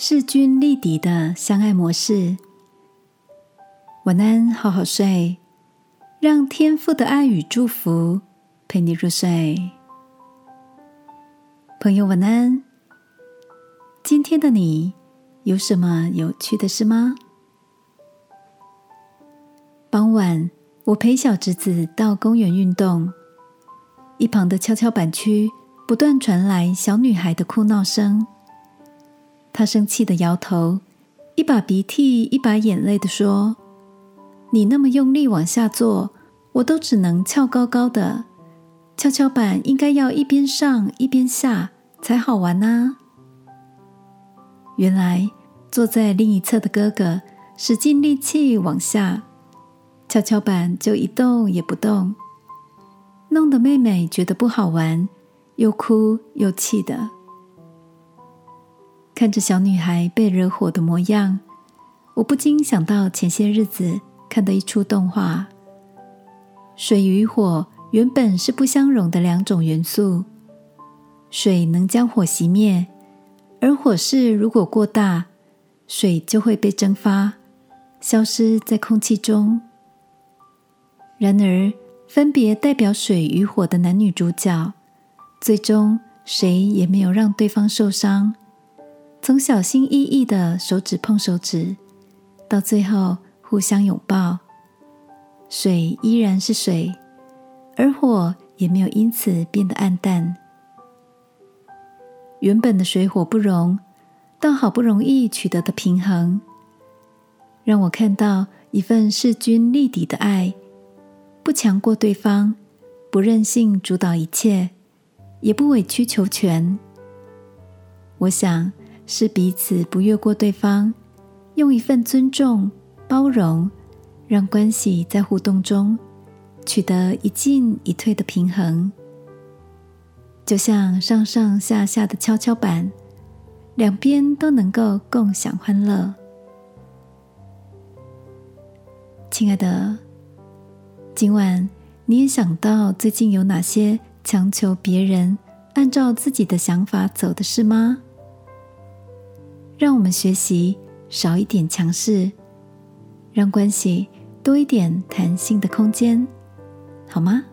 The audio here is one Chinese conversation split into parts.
势均力敌的相爱模式。晚安，好好睡，让天父的爱与祝福陪你入睡。朋友，晚安。今天的你有什么有趣的事吗？傍晚，我陪小侄子到公园运动，一旁的跷跷板区不断传来小女孩的哭闹声。他生气的摇头，一把鼻涕一把眼泪的说：“你那么用力往下坐，我都只能翘高高的。跷跷板应该要一边上一边下才好玩啊！”原来坐在另一侧的哥哥使尽力气往下。跷跷板就一动也不动，弄得妹妹觉得不好玩，又哭又气的。看着小女孩被惹火的模样，我不禁想到前些日子看的一出动画：水与火原本是不相容的两种元素，水能将火熄灭，而火势如果过大，水就会被蒸发，消失在空气中。然而，分别代表水与火的男女主角，最终谁也没有让对方受伤。从小心翼翼的手指碰手指，到最后互相拥抱，水依然是水，而火也没有因此变得暗淡。原本的水火不容，到好不容易取得的平衡，让我看到一份势均力敌的爱。不强过对方，不任性主导一切，也不委曲求全。我想是彼此不越过对方，用一份尊重、包容，让关系在互动中取得一进一退的平衡，就像上上下下的跷跷板，两边都能够共享欢乐。亲爱的。今晚你也想到最近有哪些强求别人按照自己的想法走的事吗？让我们学习少一点强势，让关系多一点弹性的空间，好吗？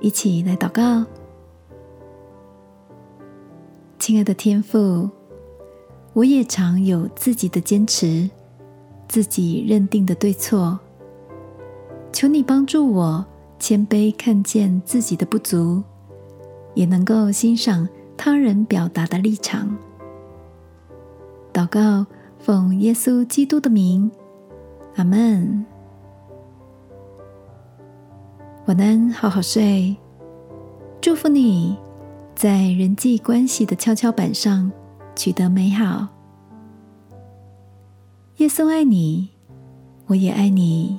一起来祷告，亲爱的天父，我也常有自己的坚持，自己认定的对错。求你帮助我谦卑看见自己的不足，也能够欣赏他人表达的立场。祷告，奉耶稣基督的名，阿门。晚安，好好睡。祝福你在人际关系的跷跷板上取得美好。耶稣爱你，我也爱你。